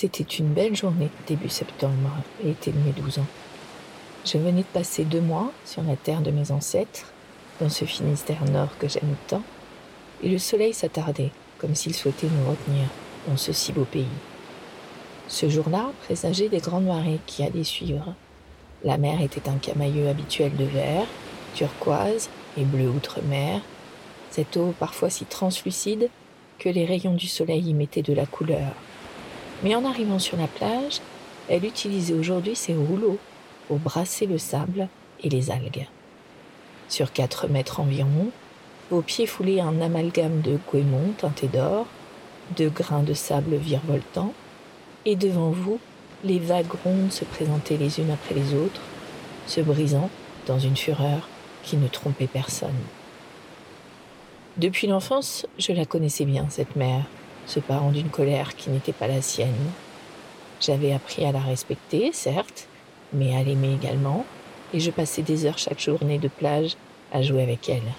C'était une belle journée début septembre et était de mes 12 ans. Je venais de passer deux mois sur la terre de mes ancêtres, dans ce Finistère nord que j'aime tant, et le soleil s'attardait, comme s'il souhaitait nous retenir dans ce si beau pays. Ce jour-là présageait des grandes marées qui allaient suivre. La mer était un camailleux habituel de vert, turquoise et bleu outre-mer, cette eau parfois si translucide que les rayons du soleil y mettaient de la couleur. Mais en arrivant sur la plage, elle utilisait aujourd'hui ses rouleaux pour brasser le sable et les algues. Sur quatre mètres environ, vos pieds foulaient un amalgame de goémon teinté d'or, de grains de sable virevoltants, et devant vous, les vagues rondes se présentaient les unes après les autres, se brisant dans une fureur qui ne trompait personne. Depuis l'enfance, je la connaissais bien, cette mère, ce parent d'une colère qui n'était pas la sienne. J'avais appris à la respecter, certes, mais à l'aimer également, et je passais des heures chaque journée de plage à jouer avec elle.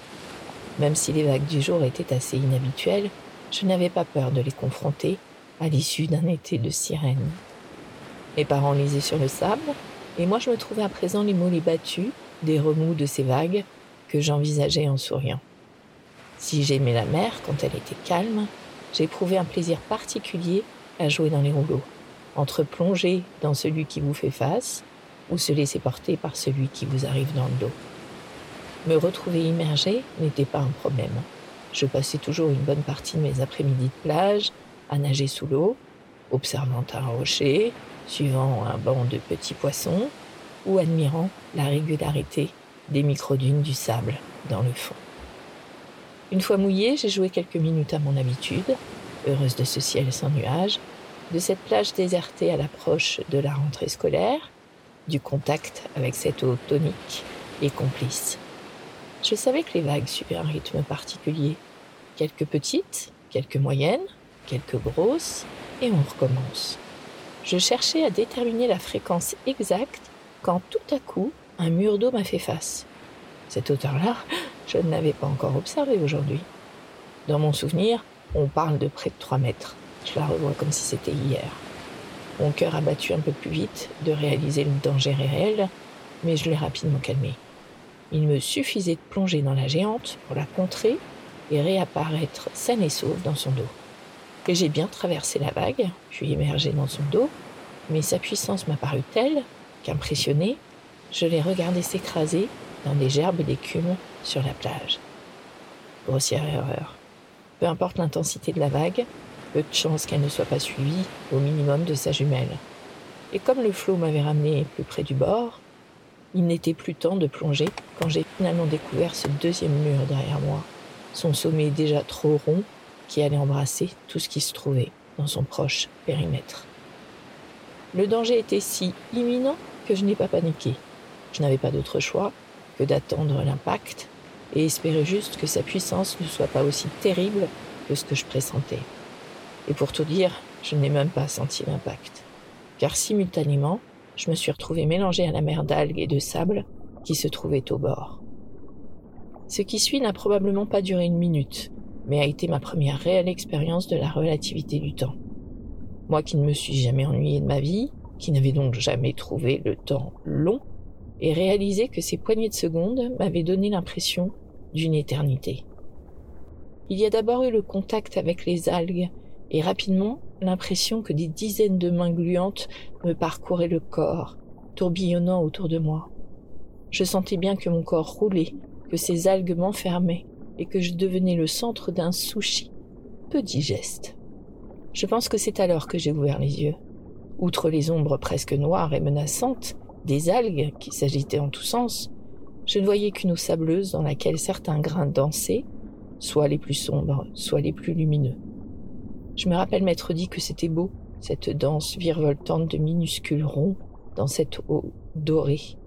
Même si les vagues du jour étaient assez inhabituelles, je n'avais pas peur de les confronter à l'issue d'un été de sirène. Mes parents lisaient sur le sable, et moi je me trouvais à présent les mollets battus des remous de ces vagues que j'envisageais en souriant. Si j'aimais la mer quand elle était calme, j'éprouvais un plaisir particulier à jouer dans les rouleaux, entre plonger dans celui qui vous fait face ou se laisser porter par celui qui vous arrive dans le dos. Me retrouver immergé n'était pas un problème. Je passais toujours une bonne partie de mes après-midi de plage à nager sous l'eau, observant un rocher, suivant un banc de petits poissons ou admirant la régularité des microdunes du sable dans le fond. Une fois mouillée, j'ai joué quelques minutes à mon habitude, heureuse de ce ciel sans nuages, de cette plage désertée à l'approche de la rentrée scolaire, du contact avec cette eau tonique et complice. Je savais que les vagues suivaient un rythme particulier. Quelques petites, quelques moyennes, quelques grosses, et on recommence. Je cherchais à déterminer la fréquence exacte quand tout à coup un mur d'eau m'a fait face. Cette hauteur-là, je ne l'avais pas encore observée aujourd'hui. Dans mon souvenir, on parle de près de 3 mètres. Je la revois comme si c'était hier. Mon cœur a battu un peu plus vite de réaliser le danger réel, mais je l'ai rapidement calmé. Il me suffisait de plonger dans la géante pour la contrer et réapparaître saine et sauve dans son dos. Et j'ai bien traversé la vague, puis émergé dans son dos, mais sa puissance m'a paru telle qu'impressionné, je l'ai regardé s'écraser dans des gerbes d'écume sur la plage. Grossière erreur. Peu importe l'intensité de la vague, peu de chance qu'elle ne soit pas suivie au minimum de sa jumelle. Et comme le flot m'avait ramené plus près du bord, il n'était plus temps de plonger quand j'ai finalement découvert ce deuxième mur derrière moi, son sommet déjà trop rond qui allait embrasser tout ce qui se trouvait dans son proche périmètre. Le danger était si imminent que je n'ai pas paniqué. Je n'avais pas d'autre choix que d'attendre l'impact et espérer juste que sa puissance ne soit pas aussi terrible que ce que je pressentais. Et pour tout dire, je n'ai même pas senti l'impact, car simultanément, je me suis retrouvé mélangé à la mer d'algues et de sable qui se trouvait au bord. Ce qui suit n'a probablement pas duré une minute, mais a été ma première réelle expérience de la relativité du temps. Moi qui ne me suis jamais ennuyé de ma vie, qui n'avais donc jamais trouvé le temps long, et réalisé que ces poignées de secondes m'avaient donné l'impression d'une éternité. Il y a d'abord eu le contact avec les algues et rapidement l'impression que des dizaines de mains gluantes me parcouraient le corps, tourbillonnant autour de moi. Je sentais bien que mon corps roulait, que ces algues m'enfermaient et que je devenais le centre d'un sushi peu digeste. Je pense que c'est alors que j'ai ouvert les yeux. Outre les ombres presque noires et menaçantes, des algues qui s'agitaient en tous sens, je ne voyais qu'une eau sableuse dans laquelle certains grains dansaient, soit les plus sombres, soit les plus lumineux. Je me rappelle m'être dit que c'était beau, cette danse virevoltante de minuscules ronds dans cette eau dorée.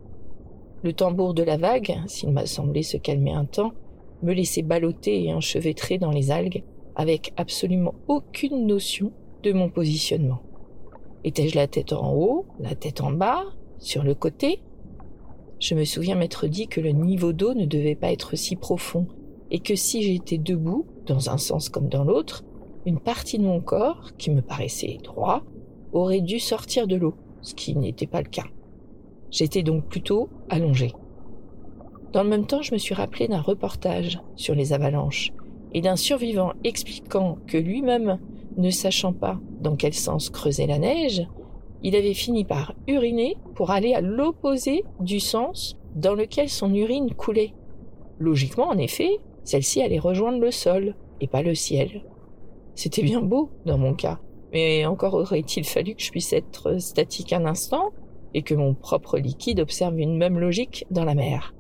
Le tambour de la vague, s'il m'a semblé se calmer un temps, me laissait balloter et enchevêtrer dans les algues avec absolument aucune notion de mon positionnement. Étais-je la tête en haut, la tête en bas, sur le côté, je me souviens m'être dit que le niveau d'eau ne devait pas être si profond et que si j'étais debout, dans un sens comme dans l'autre, une partie de mon corps, qui me paraissait droit, aurait dû sortir de l'eau, ce qui n'était pas le cas. J'étais donc plutôt allongé. Dans le même temps, je me suis rappelé d'un reportage sur les avalanches et d'un survivant expliquant que lui-même, ne sachant pas dans quel sens creuser la neige, il avait fini par uriner pour aller à l'opposé du sens dans lequel son urine coulait. Logiquement, en effet, celle-ci allait rejoindre le sol et pas le ciel. C'était bien beau dans mon cas, mais encore aurait-il fallu que je puisse être statique un instant et que mon propre liquide observe une même logique dans la mer.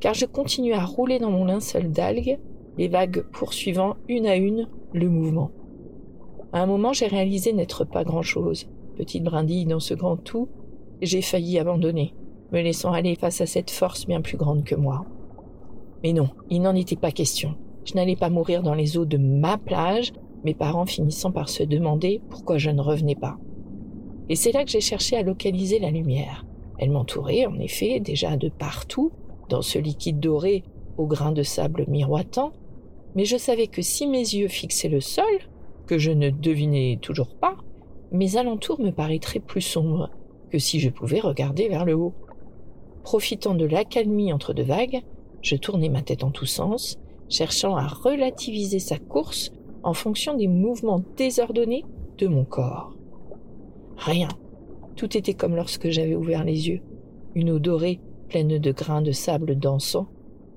Car je continue à rouler dans mon linceul d'algues, les vagues poursuivant une à une le mouvement. À un moment, j'ai réalisé n'être pas grand-chose, petite brindille dans ce grand tout, j'ai failli abandonner, me laissant aller face à cette force bien plus grande que moi. Mais non, il n'en était pas question. Je n'allais pas mourir dans les eaux de ma plage, mes parents finissant par se demander pourquoi je ne revenais pas. Et c'est là que j'ai cherché à localiser la lumière. Elle m'entourait, en effet, déjà de partout, dans ce liquide doré au grain de sable miroitant, mais je savais que si mes yeux fixaient le sol, que je ne devinais toujours pas, mes alentours me paraîtraient plus sombres que si je pouvais regarder vers le haut. Profitant de l'accalmie entre deux vagues, je tournai ma tête en tous sens, cherchant à relativiser sa course en fonction des mouvements désordonnés de mon corps. Rien. Tout était comme lorsque j'avais ouvert les yeux. Une eau dorée, pleine de grains de sable dansant,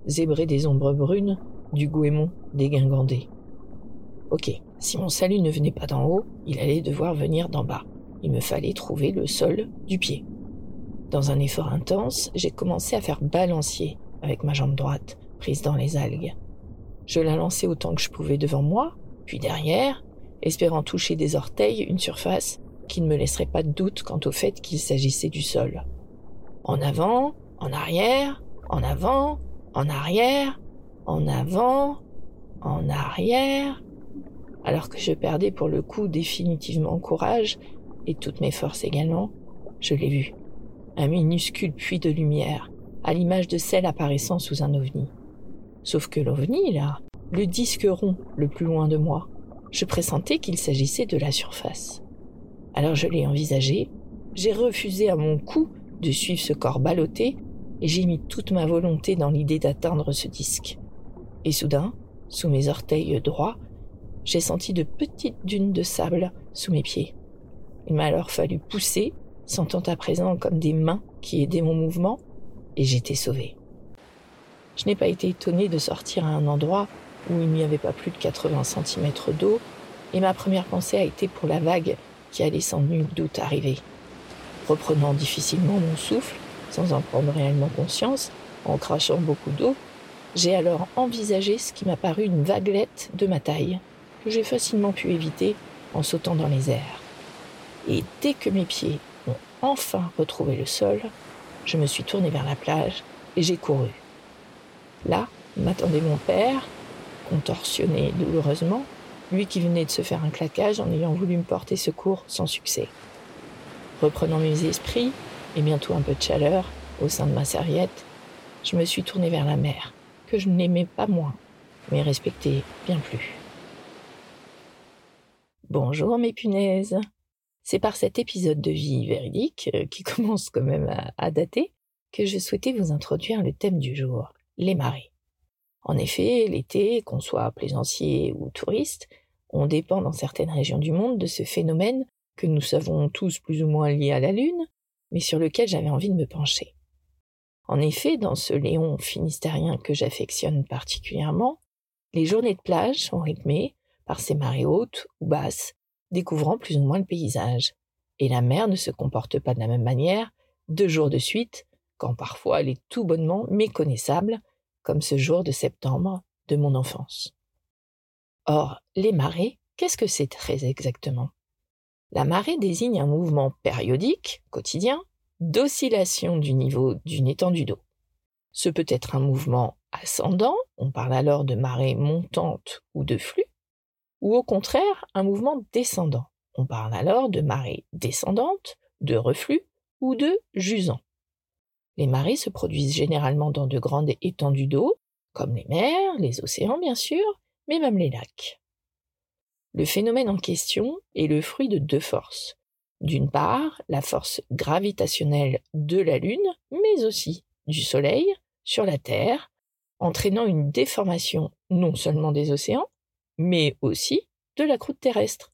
zébrée des ombres brunes, du goémon dégingandé. Ok, si mon salut ne venait pas d'en haut, il allait devoir venir d'en bas. Il me fallait trouver le sol du pied. Dans un effort intense, j'ai commencé à faire balancier avec ma jambe droite, prise dans les algues. Je la lançais autant que je pouvais devant moi, puis derrière, espérant toucher des orteils une surface qui ne me laisserait pas de doute quant au fait qu'il s'agissait du sol. En avant, en arrière, en avant, en arrière, en avant, en arrière, alors que je perdais pour le coup définitivement courage et toutes mes forces également, je l'ai vu. Un minuscule puits de lumière, à l'image de celle apparaissant sous un ovni. Sauf que l'ovni, là, le disque rond le plus loin de moi, je pressentais qu'il s'agissait de la surface. Alors je l'ai envisagé, j'ai refusé à mon cou de suivre ce corps ballotté et j'ai mis toute ma volonté dans l'idée d'atteindre ce disque. Et soudain, sous mes orteils droits, j'ai senti de petites dunes de sable sous mes pieds. Il m'a alors fallu pousser, sentant à présent comme des mains qui aidaient mon mouvement, et j'étais sauvé. Je n'ai pas été étonné de sortir à un endroit où il n'y avait pas plus de 80 cm d'eau, et ma première pensée a été pour la vague qui allait sans nul doute arriver. Reprenant difficilement mon souffle, sans en prendre réellement conscience, en crachant beaucoup d'eau, j'ai alors envisagé ce qui m'a paru une vaguelette de ma taille, j'ai facilement pu éviter en sautant dans les airs. Et dès que mes pieds ont enfin retrouvé le sol, je me suis tourné vers la plage et j'ai couru. Là m'attendait mon père, contorsionné douloureusement, lui qui venait de se faire un claquage en ayant voulu me porter secours sans succès. Reprenant mes esprits et bientôt un peu de chaleur au sein de ma serviette, je me suis tourné vers la mer, que je n'aimais pas moins, mais respectais bien plus. Bonjour mes punaises. C'est par cet épisode de vie véridique, euh, qui commence quand même à, dater, que je souhaitais vous introduire le thème du jour, les marées. En effet, l'été, qu'on soit plaisancier ou touriste, on dépend dans certaines régions du monde de ce phénomène que nous savons tous plus ou moins lié à la Lune, mais sur lequel j'avais envie de me pencher. En effet, dans ce Léon finistérien que j'affectionne particulièrement, les journées de plage sont rythmées par ces marées hautes ou basses, découvrant plus ou moins le paysage. Et la mer ne se comporte pas de la même manière deux jours de suite, quand parfois elle est tout bonnement méconnaissable, comme ce jour de septembre de mon enfance. Or, les marées, qu'est-ce que c'est très exactement? La marée désigne un mouvement périodique, quotidien, d'oscillation du niveau d'une étendue d'eau. Ce peut être un mouvement ascendant, on parle alors de marée montante ou de flux, ou au contraire un mouvement descendant. On parle alors de marée descendante, de reflux ou de jusant. Les marées se produisent généralement dans de grandes étendues d'eau, comme les mers, les océans bien sûr, mais même les lacs. Le phénomène en question est le fruit de deux forces, d'une part, la force gravitationnelle de la Lune, mais aussi du Soleil sur la Terre, entraînant une déformation non seulement des océans, mais aussi de la croûte terrestre.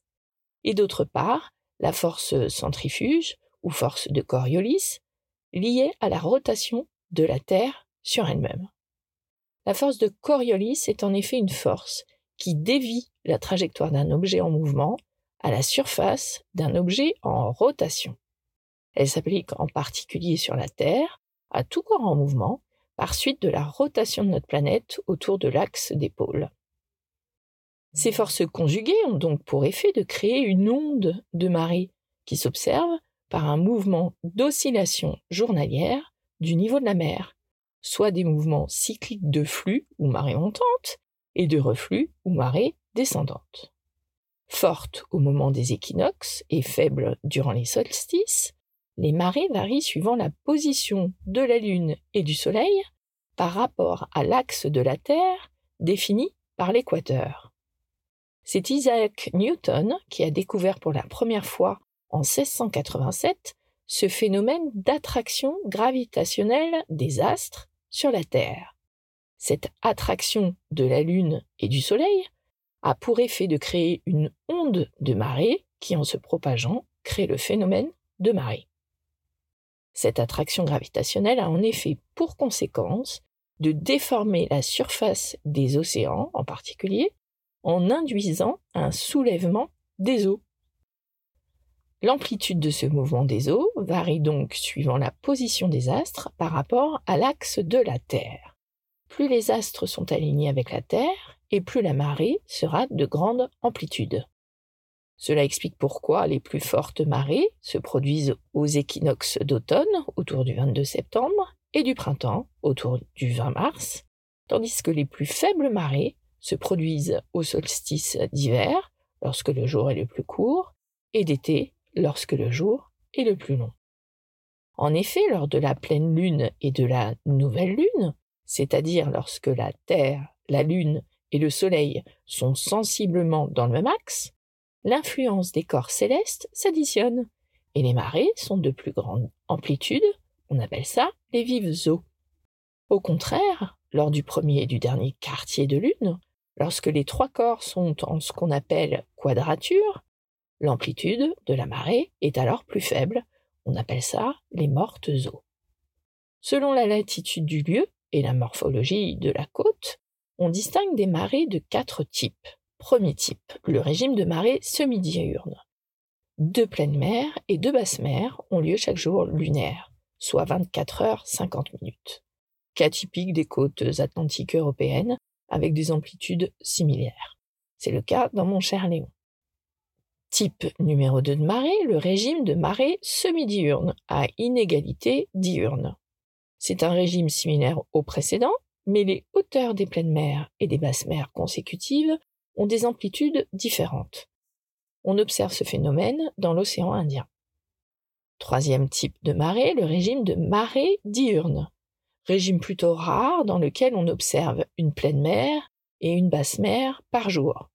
Et d'autre part, la force centrifuge ou force de Coriolis, liée à la rotation de la Terre sur elle-même. La force de Coriolis est en effet une force qui dévie la trajectoire d'un objet en mouvement à la surface d'un objet en rotation. Elle s'applique en particulier sur la Terre, à tout corps en mouvement, par suite de la rotation de notre planète autour de l'axe des pôles. Ces forces conjuguées ont donc pour effet de créer une onde de marée qui s'observe par un mouvement d'oscillation journalière du niveau de la mer, soit des mouvements cycliques de flux ou marée montante et de reflux ou marée descendante. Forte au moment des équinoxes et faible durant les solstices, les marées varient suivant la position de la Lune et du Soleil par rapport à l'axe de la Terre défini par l'équateur. C'est Isaac Newton qui a découvert pour la première fois en 1687 ce phénomène d'attraction gravitationnelle des astres sur la Terre. Cette attraction de la Lune et du Soleil a pour effet de créer une onde de marée qui, en se propageant, crée le phénomène de marée. Cette attraction gravitationnelle a en effet pour conséquence de déformer la surface des océans en particulier en induisant un soulèvement des eaux. L'amplitude de ce mouvement des eaux varie donc suivant la position des astres par rapport à l'axe de la Terre. Plus les astres sont alignés avec la Terre, et plus la marée sera de grande amplitude. Cela explique pourquoi les plus fortes marées se produisent aux équinoxes d'automne, autour du 22 septembre, et du printemps, autour du 20 mars, tandis que les plus faibles marées se produisent au solstice d'hiver, lorsque le jour est le plus court, et d'été, lorsque le jour est le plus long. En effet, lors de la pleine lune et de la nouvelle lune, c'est-à-dire lorsque la Terre, la Lune et le Soleil sont sensiblement dans le même axe, l'influence des corps célestes s'additionne, et les marées sont de plus grande amplitude, on appelle ça les vives eaux. Au contraire, lors du premier et du dernier quartier de lune, lorsque les trois corps sont en ce qu'on appelle quadrature, L'amplitude de la marée est alors plus faible, on appelle ça les mortes eaux. Selon la latitude du lieu et la morphologie de la côte, on distingue des marées de quatre types. Premier type, le régime de marée semi-diurne. Deux pleines mers et deux basses mers ont lieu chaque jour lunaire, soit 24 heures 50 minutes. Cas typique des côtes atlantiques européennes avec des amplitudes similaires. C'est le cas dans mon cher Léon. Type numéro 2 de marée, le régime de marée semi-diurne à inégalité diurne. C'est un régime similaire au précédent, mais les hauteurs des pleines mers et des basses mers consécutives ont des amplitudes différentes. On observe ce phénomène dans l'océan Indien. Troisième type de marée, le régime de marée diurne. Régime plutôt rare dans lequel on observe une pleine mer et une basse mer par jour.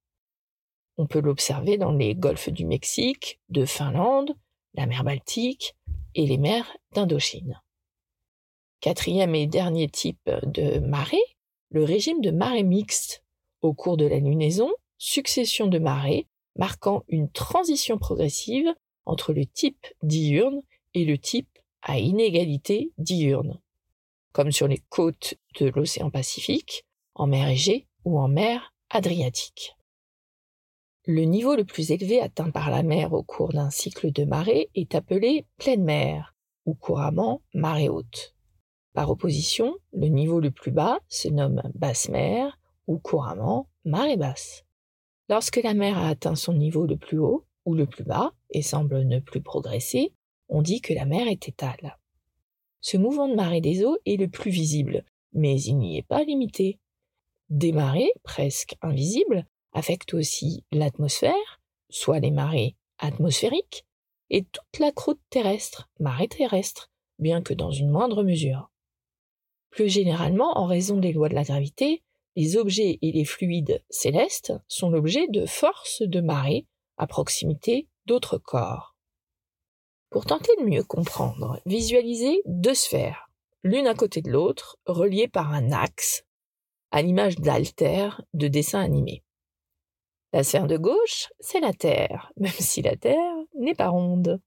On peut l'observer dans les golfs du Mexique, de Finlande, la mer Baltique et les mers d'Indochine. Quatrième et dernier type de marée, le régime de marée mixte. Au cours de la lunaison, succession de marées marquant une transition progressive entre le type diurne et le type à inégalité diurne, comme sur les côtes de l'océan Pacifique, en mer Égée ou en mer Adriatique. Le niveau le plus élevé atteint par la mer au cours d'un cycle de marée est appelé pleine mer, ou couramment marée haute. Par opposition, le niveau le plus bas se nomme basse mer, ou couramment marée basse. Lorsque la mer a atteint son niveau le plus haut ou le plus bas et semble ne plus progresser, on dit que la mer est étale. Ce mouvement de marée des eaux est le plus visible, mais il n'y est pas limité. Des marées, presque invisibles, affecte aussi l'atmosphère, soit les marées atmosphériques, et toute la croûte terrestre, marée terrestre, bien que dans une moindre mesure. Plus généralement, en raison des lois de la gravité, les objets et les fluides célestes sont l'objet de forces de marée à proximité d'autres corps. Pour tenter de mieux comprendre, visualisez deux sphères, l'une à côté de l'autre, reliées par un axe, à l'image d'altères de dessins animés. La sphère de gauche, c'est la Terre, même si la Terre n'est pas ronde.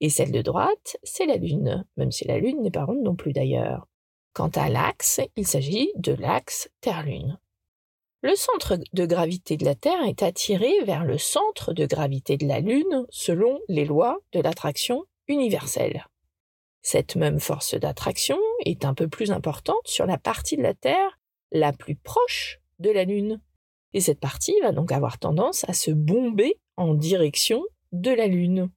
Et celle de droite, c'est la Lune, même si la Lune n'est pas ronde non plus d'ailleurs. Quant à l'axe, il s'agit de l'axe Terre-Lune. Le centre de gravité de la Terre est attiré vers le centre de gravité de la Lune selon les lois de l'attraction universelle. Cette même force d'attraction est un peu plus importante sur la partie de la Terre la plus proche de la Lune. Et cette partie va donc avoir tendance à se bomber en direction de la Lune.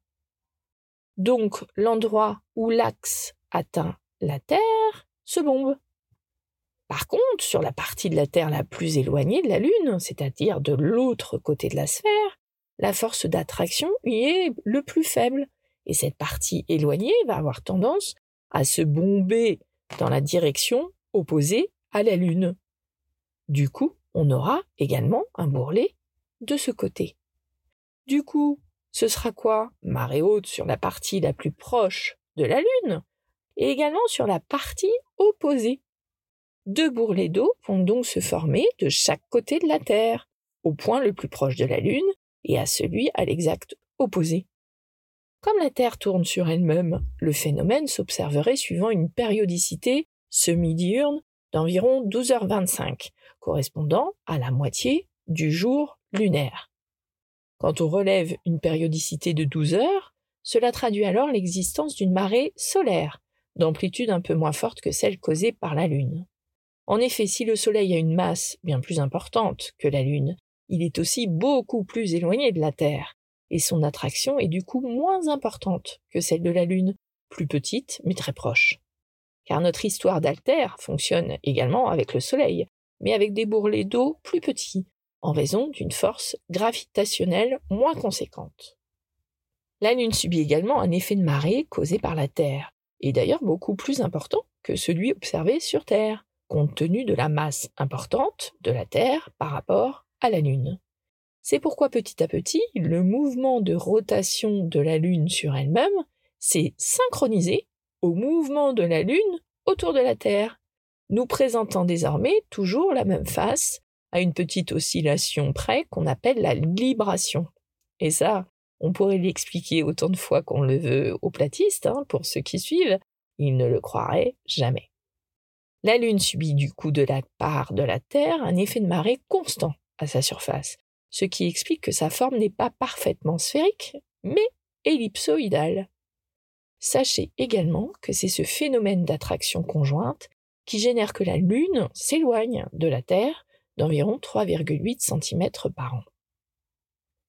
Donc l'endroit où l'axe atteint la Terre se bombe. Par contre, sur la partie de la Terre la plus éloignée de la Lune, c'est-à-dire de l'autre côté de la sphère, la force d'attraction y est le plus faible, et cette partie éloignée va avoir tendance à se bomber dans la direction opposée à la Lune. Du coup, on aura également un bourrelet de ce côté. Du coup, ce sera quoi? Marée haute sur la partie la plus proche de la Lune et également sur la partie opposée. Deux bourrelets d'eau vont donc se former de chaque côté de la Terre, au point le plus proche de la Lune et à celui à l'exact opposé. Comme la Terre tourne sur elle-même, le phénomène s'observerait suivant une périodicité semi-diurne d'environ 12h25, correspondant à la moitié du jour lunaire. Quand on relève une périodicité de 12 heures, cela traduit alors l'existence d'une marée solaire, d'amplitude un peu moins forte que celle causée par la Lune. En effet, si le Soleil a une masse bien plus importante que la Lune, il est aussi beaucoup plus éloigné de la Terre, et son attraction est du coup moins importante que celle de la Lune, plus petite mais très proche. Car notre histoire d'altère fonctionne également avec le Soleil, mais avec des bourrelets d'eau plus petits, en raison d'une force gravitationnelle moins conséquente. La Lune subit également un effet de marée causé par la Terre, et d'ailleurs beaucoup plus important que celui observé sur Terre, compte tenu de la masse importante de la Terre par rapport à la Lune. C'est pourquoi petit à petit, le mouvement de rotation de la Lune sur elle-même s'est synchronisé au mouvement de la Lune autour de la Terre, nous présentant désormais toujours la même face, à une petite oscillation près qu'on appelle la libration. Et ça, on pourrait l'expliquer autant de fois qu'on le veut aux platistes, hein, pour ceux qui suivent, ils ne le croiraient jamais. La Lune subit du coup de la part de la Terre un effet de marée constant à sa surface, ce qui explique que sa forme n'est pas parfaitement sphérique, mais ellipsoïdale. Sachez également que c'est ce phénomène d'attraction conjointe qui génère que la Lune s'éloigne de la Terre d'environ 3,8 cm par an.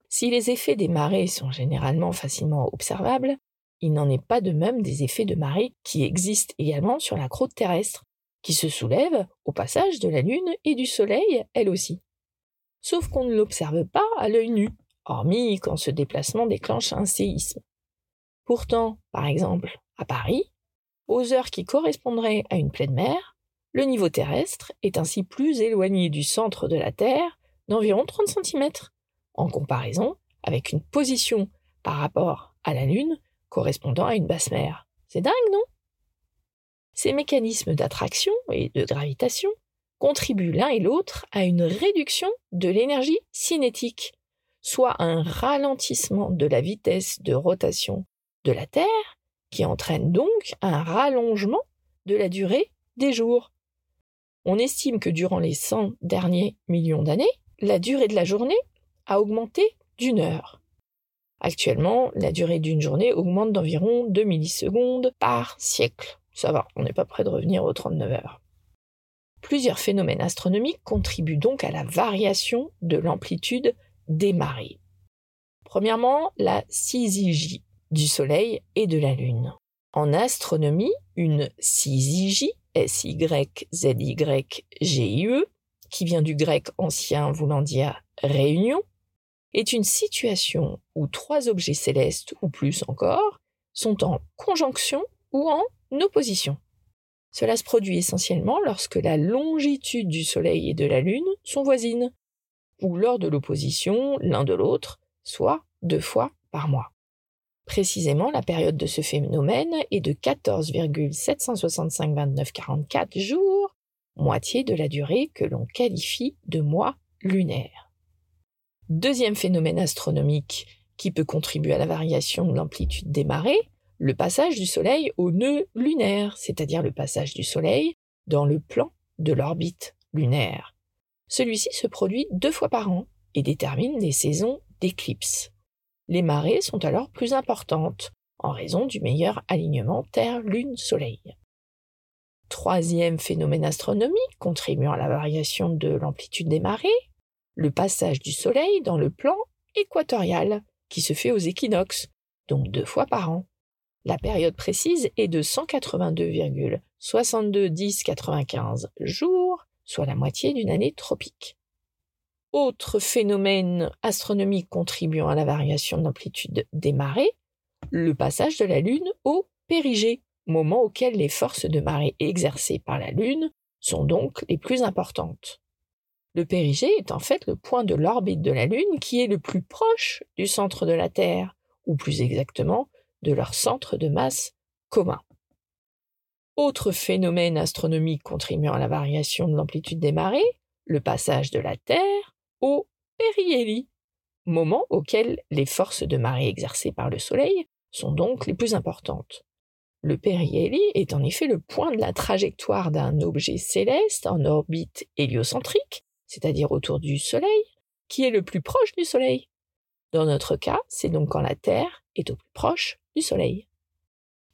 Si les effets des marées sont généralement facilement observables, il n'en est pas de même des effets de marée qui existent également sur la croûte terrestre, qui se soulève au passage de la Lune et du Soleil, elle aussi. Sauf qu'on ne l'observe pas à l'œil nu, hormis quand ce déplacement déclenche un séisme. Pourtant, par exemple, à Paris, aux heures qui correspondraient à une pleine mer, le niveau terrestre est ainsi plus éloigné du centre de la Terre d'environ 30 cm, en comparaison avec une position par rapport à la Lune correspondant à une basse mer. C'est dingue, non? Ces mécanismes d'attraction et de gravitation contribuent l'un et l'autre à une réduction de l'énergie cinétique, soit un ralentissement de la vitesse de rotation de la Terre qui entraîne donc un rallongement de la durée des jours. On estime que durant les 100 derniers millions d'années, la durée de la journée a augmenté d'une heure. Actuellement, la durée d'une journée augmente d'environ 2 millisecondes par siècle. Ça va, on n'est pas près de revenir aux 39 heures. Plusieurs phénomènes astronomiques contribuent donc à la variation de l'amplitude des marées. Premièrement, la syzygie, du Soleil et de la Lune. En astronomie, une syzygie, S-Y-Z-Y-G-I-E, qui vient du grec ancien voulant dire réunion, est une situation où trois objets célestes, ou plus encore, sont en conjonction ou en opposition. Cela se produit essentiellement lorsque la longitude du Soleil et de la Lune sont voisines, ou lors de l'opposition l'un de l'autre, soit deux fois par mois. Précisément, la période de ce phénomène est de 14,765,29,44 jours, moitié de la durée que l'on qualifie de mois lunaire. Deuxième phénomène astronomique qui peut contribuer à la variation de l'amplitude des marées, le passage du Soleil au nœud lunaire, c'est-à-dire le passage du Soleil dans le plan de l'orbite lunaire. Celui-ci se produit deux fois par an et détermine les saisons d'éclipse. Les marées sont alors plus importantes en raison du meilleur alignement Terre-Lune-Soleil. Troisième phénomène astronomique contribuant à la variation de l'amplitude des marées, le passage du Soleil dans le plan équatorial qui se fait aux équinoxes, donc deux fois par an. La période précise est de 182,621095 jours, soit la moitié d'une année tropique. Autre phénomène astronomique contribuant à la variation d'amplitude des marées, le passage de la Lune au périgée, moment auquel les forces de marée exercées par la Lune sont donc les plus importantes. Le périgée est en fait le point de l'orbite de la Lune qui est le plus proche du centre de la Terre, ou plus exactement de leur centre de masse commun. Autre phénomène astronomique contribuant à la variation de l'amplitude des marées, le passage de la Terre au périhélie, moment auquel les forces de marée exercées par le Soleil sont donc les plus importantes. Le périhélie est en effet le point de la trajectoire d'un objet céleste en orbite héliocentrique, c'est-à-dire autour du Soleil, qui est le plus proche du Soleil. Dans notre cas, c'est donc quand la Terre est au plus proche du Soleil.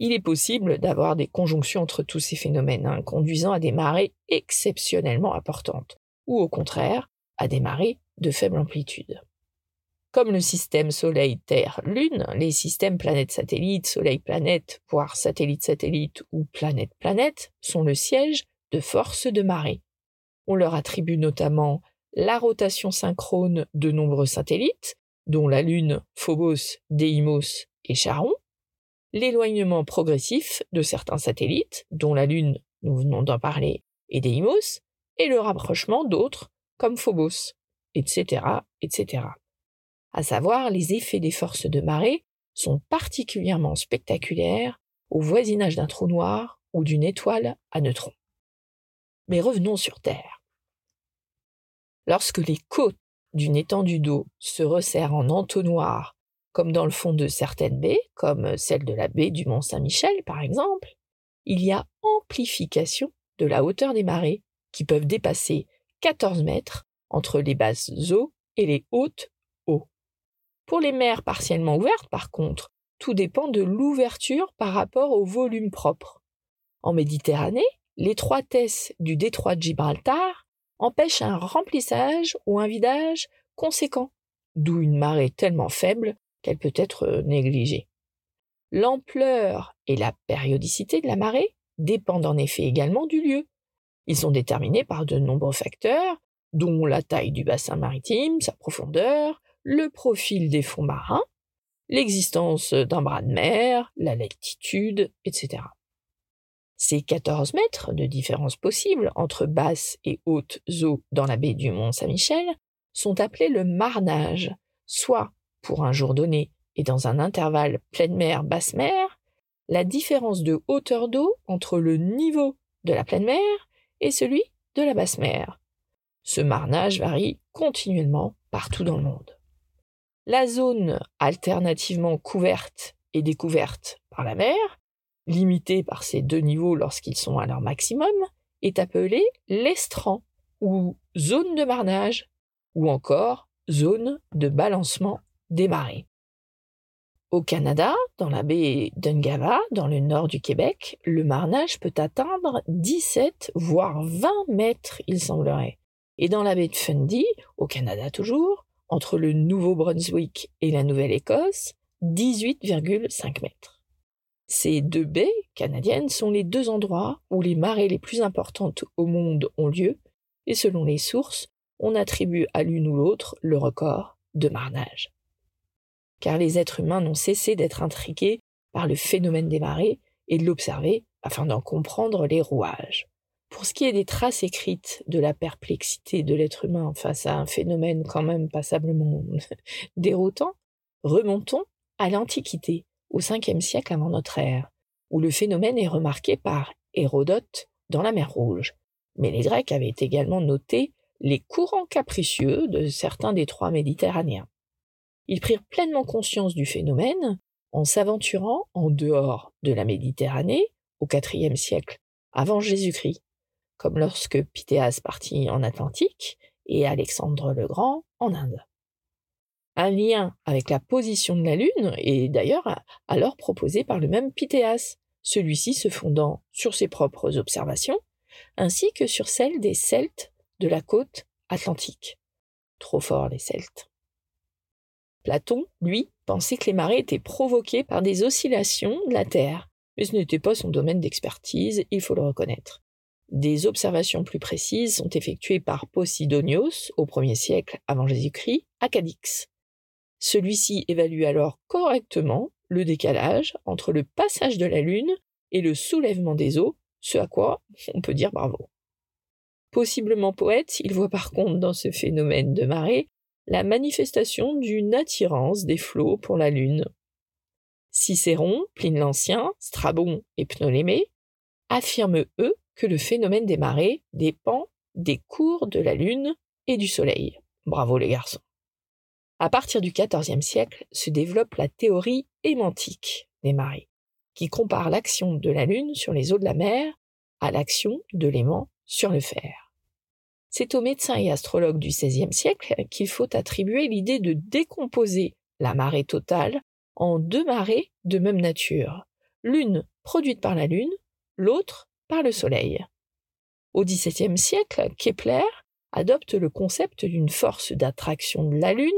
Il est possible d'avoir des conjonctions entre tous ces phénomènes, hein, conduisant à des marées exceptionnellement importantes, ou au contraire, à des marées de faible amplitude. Comme le système Soleil-Terre-Lune, les systèmes planète-satellite, Soleil-planète, voire satellite-satellite ou planète-planète sont le siège de forces de marée. On leur attribue notamment la rotation synchrone de nombreux satellites, dont la Lune, Phobos, Deimos et Charon, l'éloignement progressif de certains satellites, dont la Lune, nous venons d'en parler, et Deimos, et le rapprochement d'autres, comme Phobos, etc., etc. À savoir, les effets des forces de marée sont particulièrement spectaculaires au voisinage d'un trou noir ou d'une étoile à neutrons. Mais revenons sur Terre. Lorsque les côtes d'une étendue d'eau se resserrent en entonnoir, comme dans le fond de certaines baies, comme celle de la baie du Mont Saint-Michel par exemple, il y a amplification de la hauteur des marées, qui peuvent dépasser 14 mètres entre les basses eaux et les hautes eaux. Pour les mers partiellement ouvertes, par contre, tout dépend de l'ouverture par rapport au volume propre. En Méditerranée, l'étroitesse du détroit de Gibraltar empêche un remplissage ou un vidage conséquent, d'où une marée tellement faible qu'elle peut être euh, négligée. L'ampleur et la périodicité de la marée dépendent en effet également du lieu. Ils sont déterminés par de nombreux facteurs, dont la taille du bassin maritime, sa profondeur, le profil des fonds marins, l'existence d'un bras de mer, la latitude, etc. Ces 14 mètres de différence possible entre basse et haute eaux dans la baie du Mont Saint-Michel sont appelés le marnage, soit pour un jour donné et dans un intervalle pleine mer basse mer, la différence de hauteur d'eau entre le niveau de la pleine mer et celui de la basse mer. Ce marnage varie continuellement partout dans le monde. La zone alternativement couverte et découverte par la mer limitée par ces deux niveaux lorsqu'ils sont à leur maximum, est appelée l'estran, ou zone de marnage, ou encore zone de balancement des marées. Au Canada, dans la baie d'Ungava, dans le nord du Québec, le marnage peut atteindre 17 voire 20 mètres, il semblerait. Et dans la baie de Fundy, au Canada toujours, entre le Nouveau-Brunswick et la Nouvelle-Écosse, 18,5 mètres. Ces deux baies canadiennes sont les deux endroits où les marées les plus importantes au monde ont lieu, et selon les sources, on attribue à l'une ou l'autre le record de marnage. Car les êtres humains n'ont cessé d'être intrigués par le phénomène des marées et de l'observer afin d'en comprendre les rouages. Pour ce qui est des traces écrites de la perplexité de l'être humain face à un phénomène quand même passablement déroutant, remontons à l'Antiquité, au 5e siècle avant notre ère, où le phénomène est remarqué par Hérodote dans la mer Rouge. Mais les Grecs avaient également noté les courants capricieux de certains détroits méditerranéens. Ils prirent pleinement conscience du phénomène en s'aventurant en dehors de la Méditerranée au IVe siècle avant Jésus-Christ, comme lorsque Pythéas partit en Atlantique et Alexandre le Grand en Inde. Un lien avec la position de la Lune est d'ailleurs alors proposé par le même Pythéas, celui-ci se fondant sur ses propres observations ainsi que sur celles des Celtes de la côte atlantique. Trop fort les Celtes. Platon, lui, pensait que les marées étaient provoquées par des oscillations de la Terre, mais ce n'était pas son domaine d'expertise, il faut le reconnaître. Des observations plus précises sont effectuées par Posidonios au 1er siècle avant Jésus-Christ à Cadix. Celui-ci évalue alors correctement le décalage entre le passage de la Lune et le soulèvement des eaux, ce à quoi on peut dire bravo. Possiblement poète, il voit par contre dans ce phénomène de marée la manifestation d'une attirance des flots pour la Lune. Cicéron, Pline l'Ancien, Strabon et Ptolémée affirment, eux, que le phénomène des marées dépend des cours de la Lune et du Soleil. Bravo les garçons. À partir du XIVe siècle se développe la théorie aimantique des marées, qui compare l'action de la Lune sur les eaux de la mer à l'action de l'aimant sur le fer. C'est aux médecins et astrologues du XVIe siècle qu'il faut attribuer l'idée de décomposer la marée totale en deux marées de même nature, l'une produite par la Lune, l'autre par le Soleil. Au XVIIe siècle, Kepler adopte le concept d'une force d'attraction de la Lune,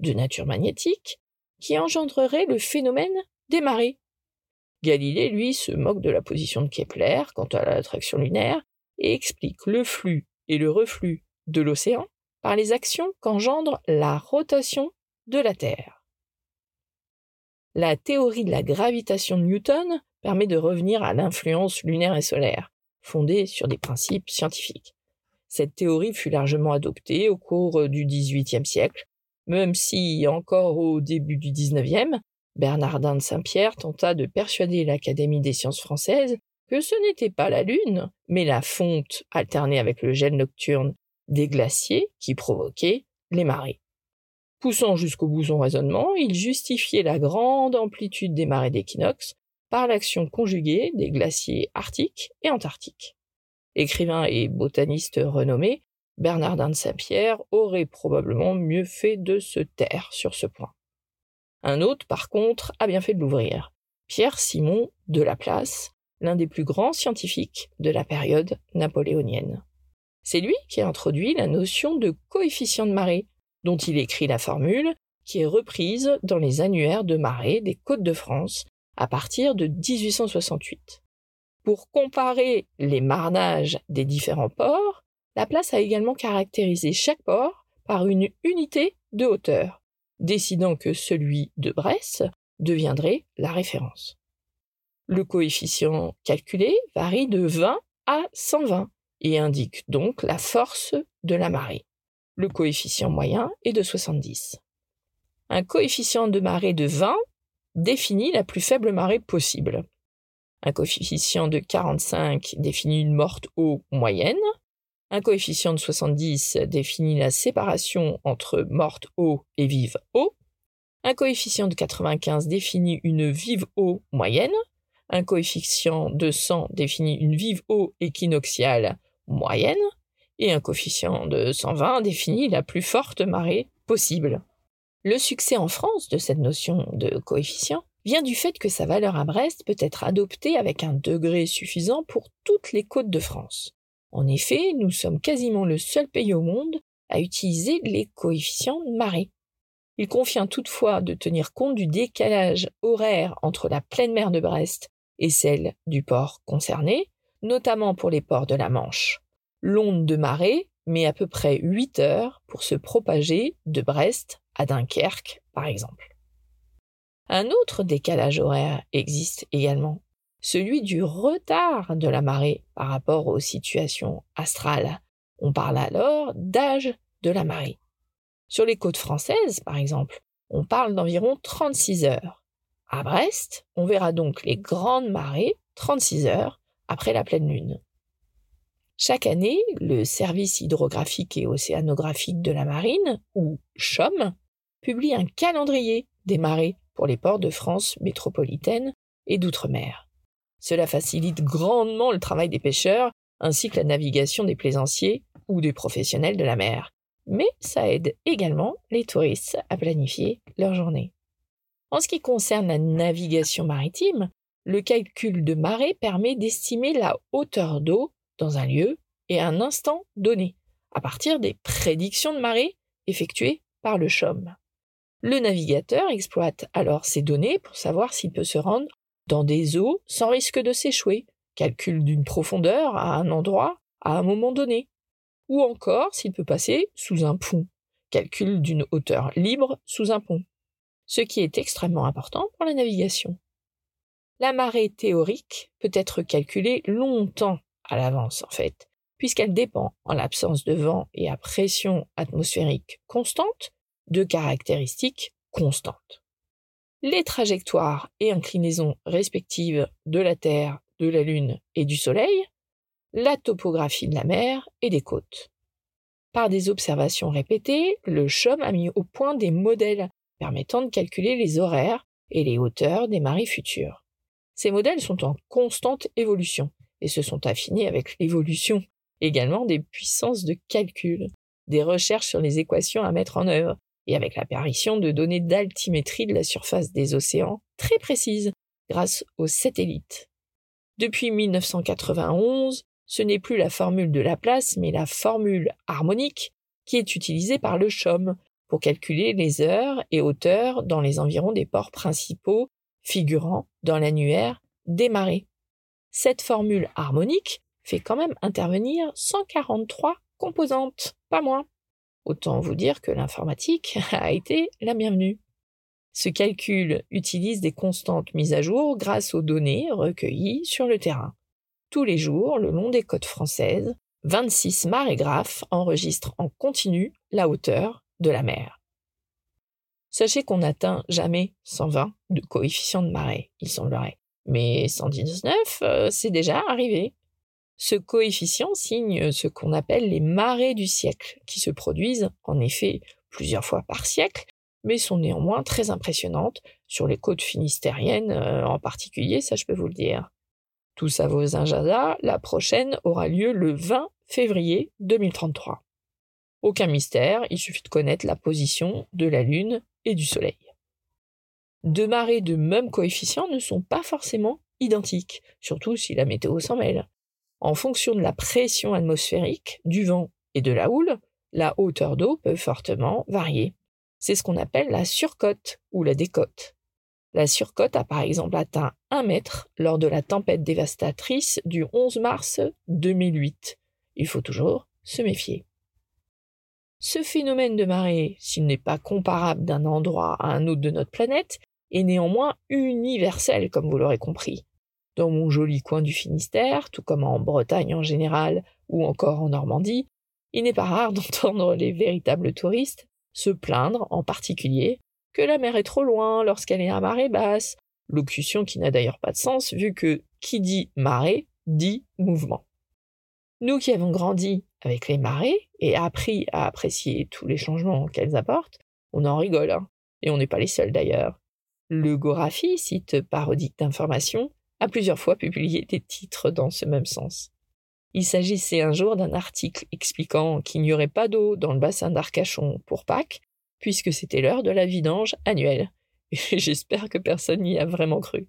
de nature magnétique, qui engendrerait le phénomène des marées. Galilée, lui, se moque de la position de Kepler quant à l'attraction lunaire et explique le flux et le reflux de l'océan par les actions qu'engendre la rotation de la Terre. La théorie de la gravitation de Newton permet de revenir à l'influence lunaire et solaire, fondée sur des principes scientifiques. Cette théorie fut largement adoptée au cours du XVIIIe siècle, même si, encore au début du XIXe, Bernardin de Saint-Pierre tenta de persuader l'Académie des sciences françaises que ce n'était pas la Lune, mais la fonte alternée avec le gel nocturne des glaciers qui provoquait les marées. Poussant jusqu'au bout son raisonnement, il justifiait la grande amplitude des marées d'équinoxe par l'action conjuguée des glaciers arctiques et antarctiques. Écrivain et botaniste renommé, Bernardin de Saint-Pierre aurait probablement mieux fait de se taire sur ce point. Un autre, par contre, a bien fait de l'ouvrir. Pierre Simon de Laplace, l'un des plus grands scientifiques de la période napoléonienne. C'est lui qui a introduit la notion de coefficient de marée, dont il écrit la formule, qui est reprise dans les annuaires de marée des côtes de France à partir de 1868. Pour comparer les marnages des différents ports, Laplace a également caractérisé chaque port par une unité de hauteur, décidant que celui de Brest deviendrait la référence. Le coefficient calculé varie de 20 à 120 et indique donc la force de la marée. Le coefficient moyen est de 70. Un coefficient de marée de 20 définit la plus faible marée possible. Un coefficient de 45 définit une morte eau moyenne. Un coefficient de 70 définit la séparation entre morte eau et vive eau. Un coefficient de 95 définit une vive eau moyenne. Un coefficient de 100 définit une vive eau équinoxiale moyenne. Et un coefficient de 120 définit la plus forte marée possible. Le succès en France de cette notion de coefficient vient du fait que sa valeur à Brest peut être adoptée avec un degré suffisant pour toutes les côtes de France. En effet, nous sommes quasiment le seul pays au monde à utiliser les coefficients de. Il convient toutefois de tenir compte du décalage horaire entre la pleine mer de Brest et celle du port concerné, notamment pour les ports de la Manche. L'onde de marée met à peu près 8 heures pour se propager de Brest à Dunkerque, par exemple. Un autre décalage horaire existe également, celui du retard de la marée par rapport aux situations astrales. On parle alors d'âge de la marée. Sur les côtes françaises, par exemple, on parle d'environ 36 heures. À Brest, on verra donc les grandes marées 36 heures après la pleine lune. Chaque année, le Service hydrographique et océanographique de la marine, ou CHOM, publie un calendrier des marées pour les ports de France métropolitaine et d'outre-mer. Cela facilite grandement le travail des pêcheurs ainsi que la navigation des plaisanciers ou des professionnels de la mer. Mais ça aide également les touristes à planifier leur journée. En ce qui concerne la navigation maritime, le calcul de marée permet d'estimer la hauteur d'eau dans un lieu et un instant donné, à partir des prédictions de marée effectuées par le CHOM. Le navigateur exploite alors ces données pour savoir s'il peut se rendre dans des eaux sans risque de s'échouer, calcul d'une profondeur à un endroit à un moment donné, ou encore s'il peut passer sous un pont, calcul d'une hauteur libre sous un pont, ce qui est extrêmement important pour la navigation. La marée théorique peut être calculée longtemps à l'avance, en fait, puisqu'elle dépend, en l'absence de vent et à pression atmosphérique constante, de caractéristiques constantes. Les trajectoires et inclinaisons respectives de la Terre, de la Lune et du Soleil, la topographie de la mer et des côtes. Par des observations répétées, le CHOM a mis au point des modèles permettant de calculer les horaires et les hauteurs des marées futures. Ces modèles sont en constante évolution et se sont affinés avec l'évolution également des puissances de calcul, des recherches sur les équations à mettre en œuvre et avec l'apparition de données d'altimétrie de la surface des océans très précises grâce aux satellites. Depuis 1991, ce n'est plus la formule de Laplace, mais la formule harmonique qui est utilisée par le CHOM pour calculer les heures et hauteurs dans les environs des ports principaux figurant dans l'annuaire des marées. Cette formule harmonique fait quand même intervenir 143 composantes, pas moins. Autant vous dire que l'informatique a été la bienvenue. Ce calcul utilise des constantes mises à jour grâce aux données recueillies sur le terrain. Tous les jours, le long des côtes françaises, 26 marégraphes enregistrent en continu la hauteur de la mer. Sachez qu'on n'atteint jamais 120 de coefficient de marée, il semblerait. Mais 119, euh, c'est déjà arrivé. Ce coefficient signe ce qu'on appelle les marées du siècle, qui se produisent en effet plusieurs fois par siècle, mais sont néanmoins très impressionnantes sur les côtes finistériennes euh, en particulier, ça je peux vous le dire. Tout ça vaut un la prochaine aura lieu le 20 février 2033. Aucun mystère, il suffit de connaître la position de la Lune et du Soleil. Deux marées de même coefficient ne sont pas forcément identiques, surtout si la météo s'en mêle. En fonction de la pression atmosphérique, du vent et de la houle, la hauteur d'eau peut fortement varier. C'est ce qu'on appelle la surcote ou la décote. La surcote a par exemple atteint 1 mètre lors de la tempête dévastatrice du 11 mars 2008. Il faut toujours se méfier. Ce phénomène de marée, s'il n'est pas comparable d'un endroit à un autre de notre planète, est néanmoins universel, comme vous l'aurez compris. Dans mon joli coin du Finistère, tout comme en Bretagne en général, ou encore en Normandie, il n'est pas rare d'entendre les véritables touristes se plaindre en particulier que la mer est trop loin lorsqu'elle est à marée basse, locution qui n'a d'ailleurs pas de sens vu que qui dit marée dit mouvement. Nous qui avons grandi avec les marées et appris à apprécier tous les changements qu'elles apportent, on en rigole, hein. et on n'est pas les seuls d'ailleurs. Le Gorafi, site parodique d'information, a plusieurs fois publié des titres dans ce même sens. Il s'agissait un jour d'un article expliquant qu'il n'y aurait pas d'eau dans le bassin d'Arcachon pour Pâques, puisque c'était l'heure de la vidange annuelle. J'espère que personne n'y a vraiment cru.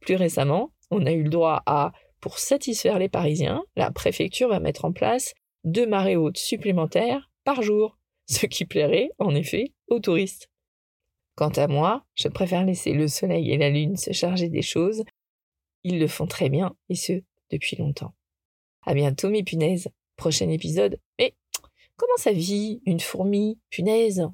Plus récemment, on a eu le droit à, pour satisfaire les Parisiens, la préfecture va mettre en place deux marées hautes supplémentaires par jour, ce qui plairait, en effet, aux touristes. Quant à moi, je préfère laisser le soleil et la lune se charger des choses. Ils le font très bien, et ce, depuis longtemps. À bientôt, mes punaises. Prochain épisode. Mais comment ça vit, une fourmi, punaise?